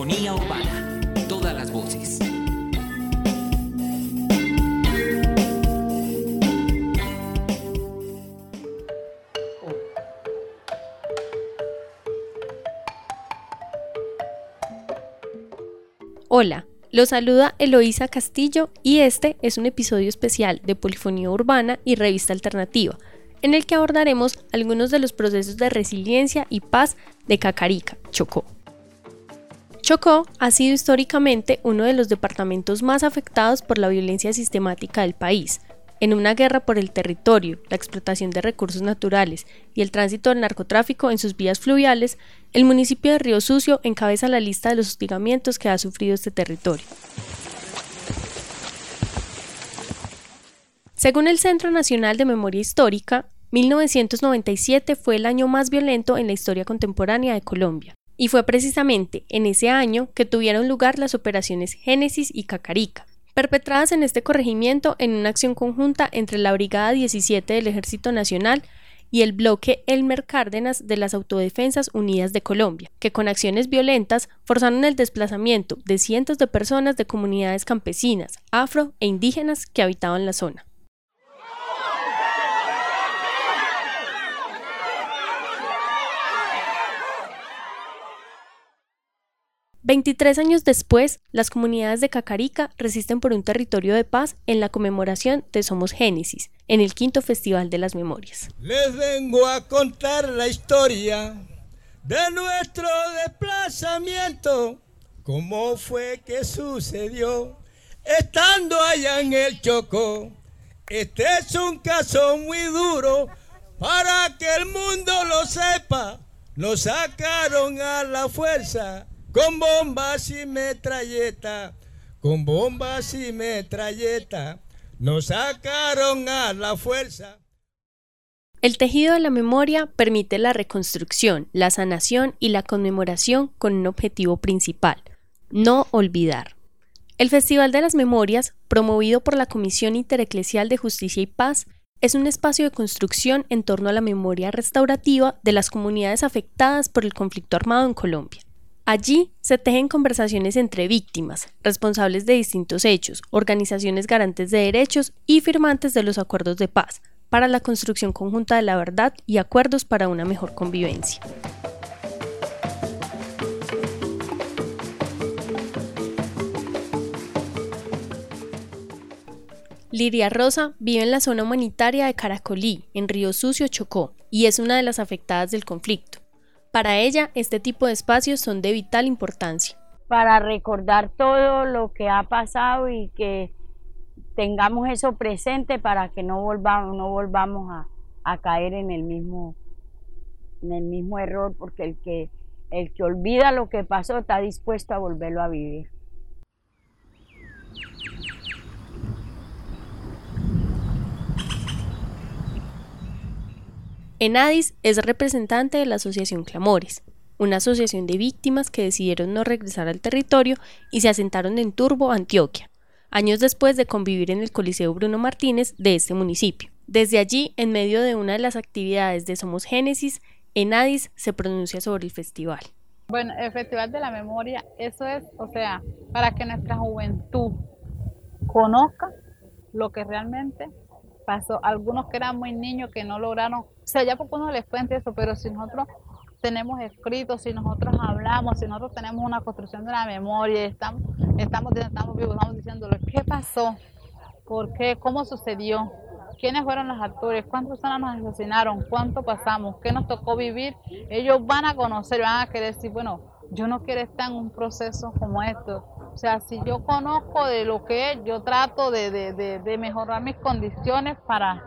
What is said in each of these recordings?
Polifonía Urbana. Todas las voces. Hola, los saluda Eloísa Castillo y este es un episodio especial de Polifonía Urbana y Revista Alternativa, en el que abordaremos algunos de los procesos de resiliencia y paz de Cacarica, Chocó. Chocó ha sido históricamente uno de los departamentos más afectados por la violencia sistemática del país, en una guerra por el territorio, la explotación de recursos naturales y el tránsito del narcotráfico en sus vías fluviales, el municipio de Río Sucio encabeza la lista de los hostigamientos que ha sufrido este territorio. Según el Centro Nacional de Memoria Histórica, 1997 fue el año más violento en la historia contemporánea de Colombia, y fue precisamente en ese año que tuvieron lugar las operaciones Génesis y Cacarica, perpetradas en este corregimiento en una acción conjunta entre la Brigada 17 del Ejército Nacional y el bloque Elmer Cárdenas de las Autodefensas Unidas de Colombia, que con acciones violentas forzaron el desplazamiento de cientos de personas de comunidades campesinas, afro e indígenas que habitaban la zona. 23 años después, las comunidades de Cacarica resisten por un territorio de paz en la conmemoración de Somos Génesis, en el quinto Festival de las Memorias. Les vengo a contar la historia de nuestro desplazamiento, cómo fue que sucedió estando allá en el Chocó. Este es un caso muy duro para que el mundo lo sepa. Nos sacaron a la fuerza con bombas y metralleta, con bombas y metralleta, nos sacaron a la fuerza. El tejido de la memoria permite la reconstrucción, la sanación y la conmemoración con un objetivo principal, no olvidar. El Festival de las Memorias, promovido por la Comisión Intereclesial de Justicia y Paz, es un espacio de construcción en torno a la memoria restaurativa de las comunidades afectadas por el conflicto armado en Colombia. Allí se tejen conversaciones entre víctimas, responsables de distintos hechos, organizaciones garantes de derechos y firmantes de los acuerdos de paz, para la construcción conjunta de la verdad y acuerdos para una mejor convivencia. Liria Rosa vive en la zona humanitaria de Caracolí, en Río Sucio, Chocó, y es una de las afectadas del conflicto. Para ella, este tipo de espacios son de vital importancia. Para recordar todo lo que ha pasado y que tengamos eso presente para que no volvamos, no volvamos a, caer en el mismo, en el mismo error, porque el que, el que olvida lo que pasó está dispuesto a volverlo a vivir. Enadis es representante de la Asociación Clamores, una asociación de víctimas que decidieron no regresar al territorio y se asentaron en Turbo, Antioquia, años después de convivir en el Coliseo Bruno Martínez de este municipio. Desde allí, en medio de una de las actividades de Somos Génesis, Enadis se pronuncia sobre el festival. Bueno, el Festival de la Memoria, eso es, o sea, para que nuestra juventud conozca lo que realmente Algunos que eran muy niños que no lograron, o sea, ya porque uno les cuente eso, pero si nosotros tenemos escrito, si nosotros hablamos, si nosotros tenemos una construcción de la memoria, estamos, estamos, estamos vivos, estamos diciéndole qué pasó, por qué, cómo sucedió, quiénes fueron los actores, cuántas personas nos asesinaron, cuánto pasamos, qué nos tocó vivir, ellos van a conocer, van a querer decir, bueno, yo no quiero estar en un proceso como esto, o sea, si yo conozco de lo que es, yo trato de, mejorar mis condiciones para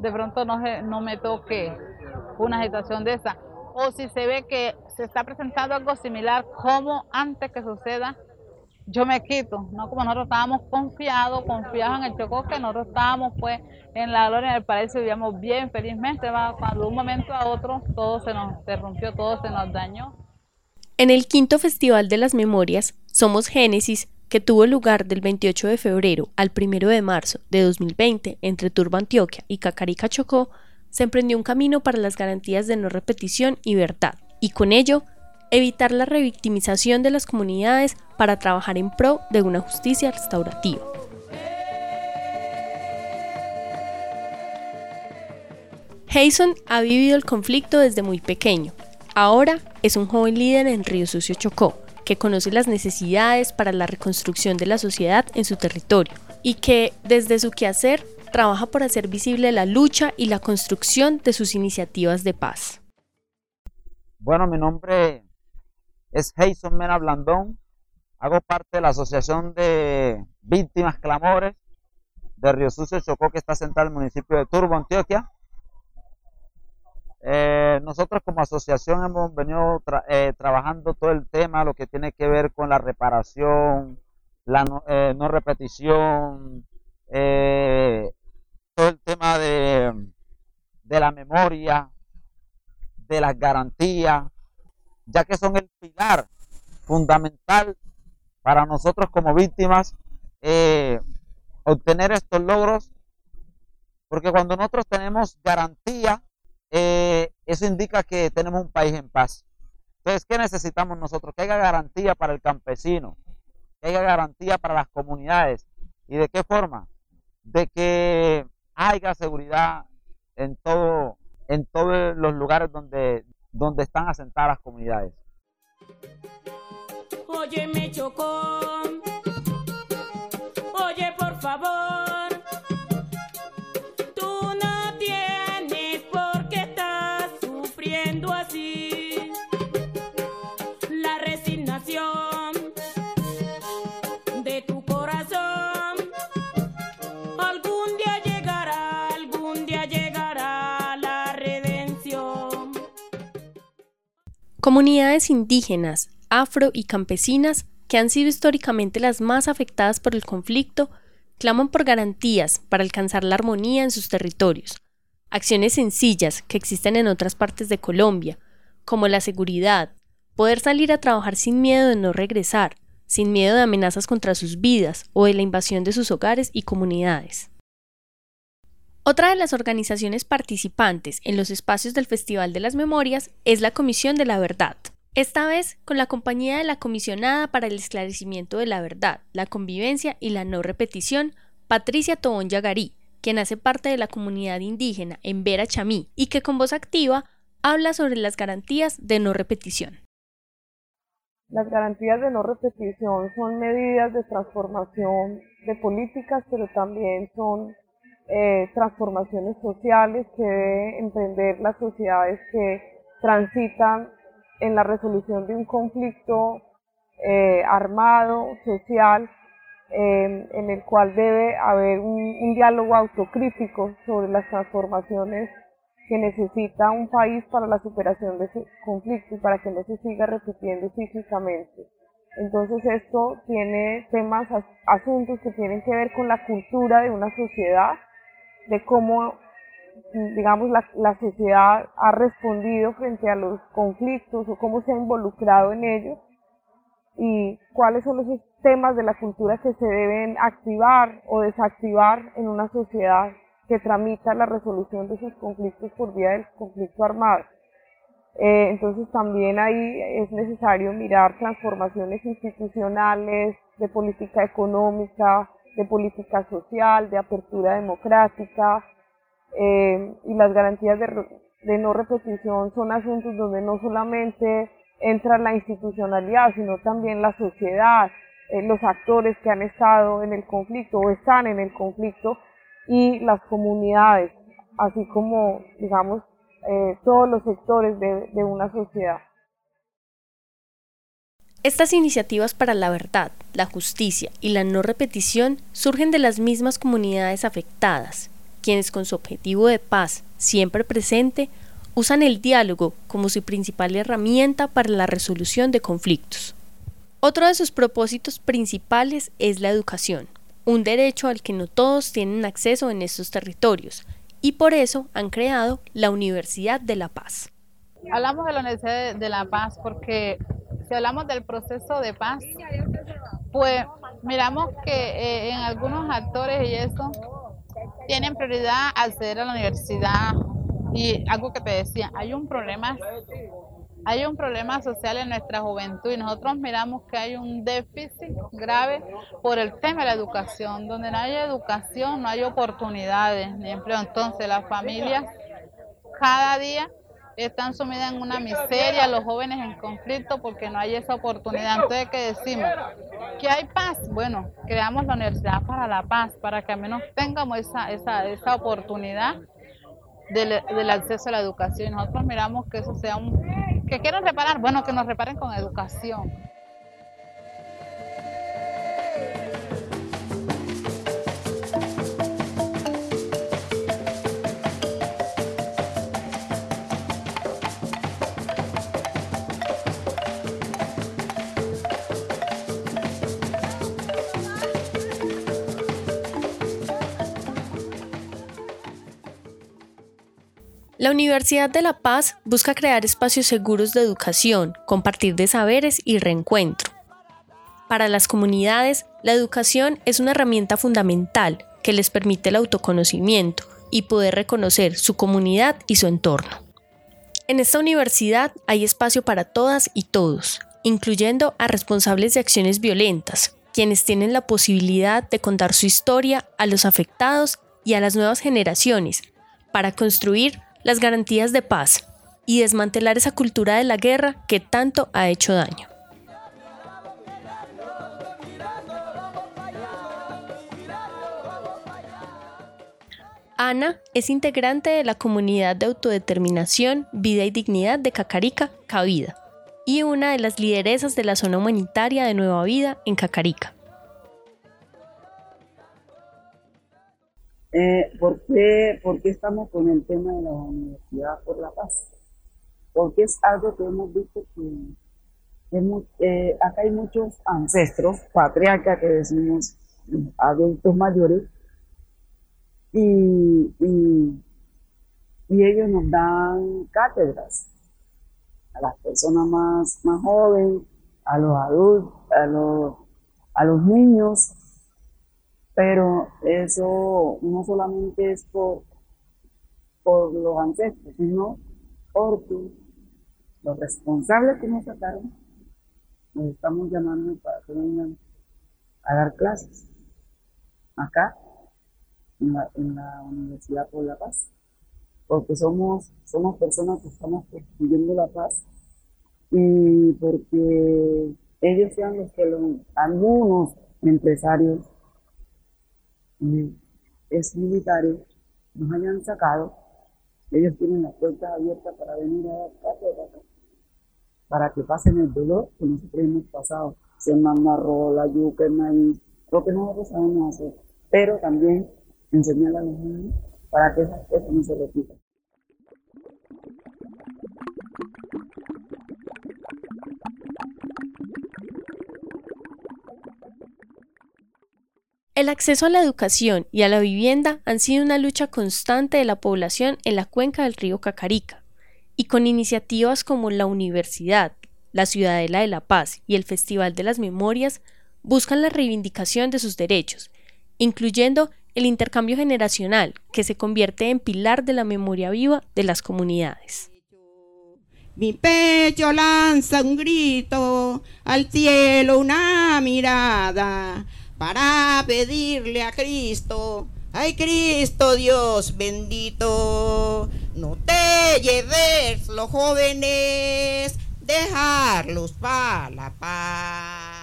de pronto no, no me toque una situación de esa. O si se ve que se está presentando algo similar, como antes que suceda, yo me quito, no como nosotros estábamos confiados, confiados en el Chocó, que nosotros estábamos pues en la gloria del paraíso, vivíamos bien felizmente, cuando de un momento a otro todo se nos interrumpió, todo se nos dañó. En el quinto Festival de las Memorias, Somos Génesis, que tuvo lugar del 28 de febrero al 1 de marzo de 2020 entre Turba Antioquia y Cacarica Chocó, se emprendió un camino para las garantías de no repetición y verdad, y con ello, evitar la revictimización de las comunidades para trabajar en pro de una justicia restaurativa. Jason ha vivido el conflicto desde muy pequeño. Ahora es un joven líder en Río Sucio Chocó, que conoce las necesidades para la reconstrucción de la sociedad en su territorio y que desde su quehacer trabaja por hacer visible la lucha y la construcción de sus iniciativas de paz. Bueno, mi nombre es Jason Mena Blandón. Hago parte de la Asociación de Víctimas Clamores de Río Sucio Chocó, que está sentada en el municipio de Turbo, Antioquia. Eh, nosotros como asociación hemos venido eh, trabajando todo el tema, lo que tiene que ver con la reparación, la no, eh, repetición, todo el tema de, de la memoria, de las garantías, ya que son el pilar fundamental para nosotros como víctimas eh, obtener estos logros, porque cuando nosotros tenemos garantía, eh, eso indica que tenemos un país en paz. Entonces, ¿qué necesitamos nosotros? Que haya garantía para el campesino, que haya garantía para las comunidades. ¿Y de qué forma? De que haya seguridad en todo en todos los lugares donde donde están asentadas las comunidades. Oye, me chocó. Así. La resignación de tu corazón. Algún día llegará, algún día llegará la redención. Comunidades indígenas, afro y campesinas, que han sido históricamente las más afectadas por el conflicto, claman por garantías para alcanzar la armonía en sus territorios. Acciones sencillas que existen en otras partes de Colombia, como la seguridad, poder salir a trabajar sin miedo de no regresar, sin miedo de amenazas contra sus vidas o de la invasión de sus hogares y comunidades. Otra de las organizaciones participantes en los espacios del Festival de las Memorias es la Comisión de la Verdad, esta vez con la compañía de la comisionada para el esclarecimiento de la verdad, la convivencia y la no repetición, Patricia Tobón Yagarí, quien hace parte de la comunidad indígena en Vera Chamí y que con voz activa habla sobre las garantías de no repetición. Las garantías de no repetición son medidas de transformación de políticas, pero también son eh, transformaciones sociales que deben emprender las sociedades que transitan en la resolución de un conflicto eh, armado, social, eh, en el cual debe haber un, un, diálogo autocrítico sobre las transformaciones que necesita un país para la superación de ese conflicto y para que no se siga repitiendo físicamente. Entonces esto tiene temas, asuntos que tienen que ver con la cultura de una sociedad, de cómo digamos, la, la, sociedad ha respondido frente a los conflictos o cómo se ha involucrado en ellos y cuáles son esos temas de la cultura que se deben activar o desactivar en una sociedad que tramita la resolución de sus conflictos por vía del conflicto armado. Eh, entonces también ahí es necesario mirar transformaciones institucionales, de política económica, de política social, de apertura democrática, eh, y las garantías de, de, no repetición son asuntos donde no solamente entra la institucionalidad, sino también la sociedad, eh, los actores que han estado en el conflicto o están en el conflicto y las comunidades, así como, digamos, eh, todos los sectores de, de una sociedad. Estas iniciativas para la verdad, la justicia y la no repetición surgen de las mismas comunidades afectadas quienes con su objetivo de paz siempre presente usan el diálogo como su principal herramienta para la resolución de conflictos. Otro de sus propósitos principales es la educación, un derecho al que no todos tienen acceso en estos territorios, y por eso han creado la Universidad de la Paz. Hablamos de la Universidad de la Paz porque si hablamos del proceso de paz, pues miramos que eh, en algunos actores y eso tienen prioridad acceder a la universidad. Y algo que te decía, hay un problema hay un problema social en nuestra juventud y nosotros miramos que hay un déficit grave por el tema de la educación. Donde no hay educación, no hay oportunidades ni empleo. Entonces las familias cada día están sumidas en una miseria, los jóvenes en conflicto porque no hay esa oportunidad. Entonces, ¿qué decimos? Que hay paz. Bueno, creamos la Universidad para la Paz, para que al menos tengamos esa, esa, esa oportunidad del, del acceso a la educación. Nosotros miramos que eso sea un... que quieren reparar, bueno, que nos reparen con educación. La Universidad de La Paz busca crear espacios seguros de educación, compartir de saberes y reencuentro. Para las comunidades, la educación es una herramienta fundamental que les permite el autoconocimiento y poder reconocer su comunidad y su entorno. En esta universidad hay espacio para todas y todos, incluyendo a responsables de acciones violentas, quienes tienen la posibilidad de contar su historia a los afectados y a las nuevas generaciones para construir las garantías de paz y desmantelar esa cultura de la guerra que tanto ha hecho daño. Ana es integrante de la comunidad de autodeterminación, vida y dignidad de Cacarica, Cabida, y una de las lideresas de la zona humanitaria de Nueva Vida en Cacarica. Eh, ¿por, qué, ¿Por qué estamos con el tema de la Universidad por la Paz? Porque es algo que hemos visto que eh, acá hay muchos ancestros, patriarcas que decimos, adultos mayores, y, y, y ellos nos dan cátedras a las personas más, más jóvenes, a los adultos, a los, a los niños, pero eso no solamente es por, por los ancestros, sino porque los responsables que nos sacaron nos estamos llamando para que vengan a dar clases acá en la, en la Universidad por la Paz, porque somos, somos personas que estamos construyendo la paz y porque ellos sean los que algunos empresarios es militares nos hayan sacado, ellos tienen las puertas abiertas para venir a dar cátedra para que pasen el dolor que nosotros hemos pasado, semana rola, yuca, el maíz, lo que nosotros sabemos hacer, pero también enseñar a los niños para que esas cosas no se repitan. El acceso a la educación y a la vivienda han sido una lucha constante de la población en la cuenca del río Cacarica, y con iniciativas como la Universidad, la Ciudadela de la Paz y el Festival de las Memorias buscan la reivindicación de sus derechos, incluyendo el intercambio generacional, que se convierte en pilar de la memoria viva de las comunidades. Mi pecho lanza un grito, al cielo una mirada, para pedirle a Cristo, ay Cristo Dios bendito, no te lleves los jóvenes, dejarlos para la paz.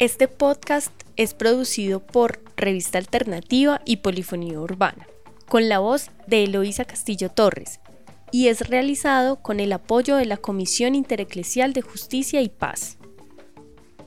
Este podcast es producido por Revista Alternativa y Polifonía Urbana, con la voz de Eloísa Castillo Torres, y es realizado con el apoyo de la Comisión Intereclesial de Justicia y Paz.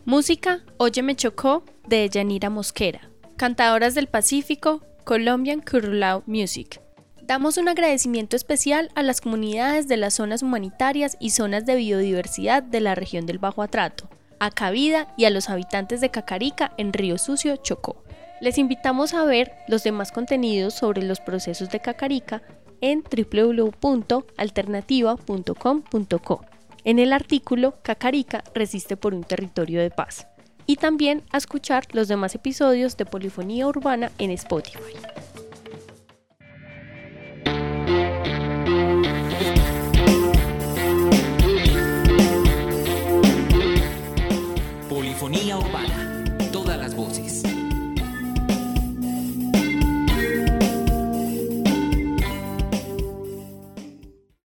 Música Oye Me Chocó de Yanira Mosquera. Cantadoras del Pacífico, Colombian Curulao Music. Damos un agradecimiento especial a las comunidades de las zonas humanitarias y zonas de biodiversidad de la región del Bajo Atrato, a Cabida y a los habitantes de Cacarica en Río Sucio, Chocó. Les invitamos a ver los demás contenidos sobre los procesos de Cacarica en www.alternativa.com.co. En el artículo Cacarica resiste por un territorio de paz. Y también a escuchar los demás episodios de Polifonía Urbana en Spotify.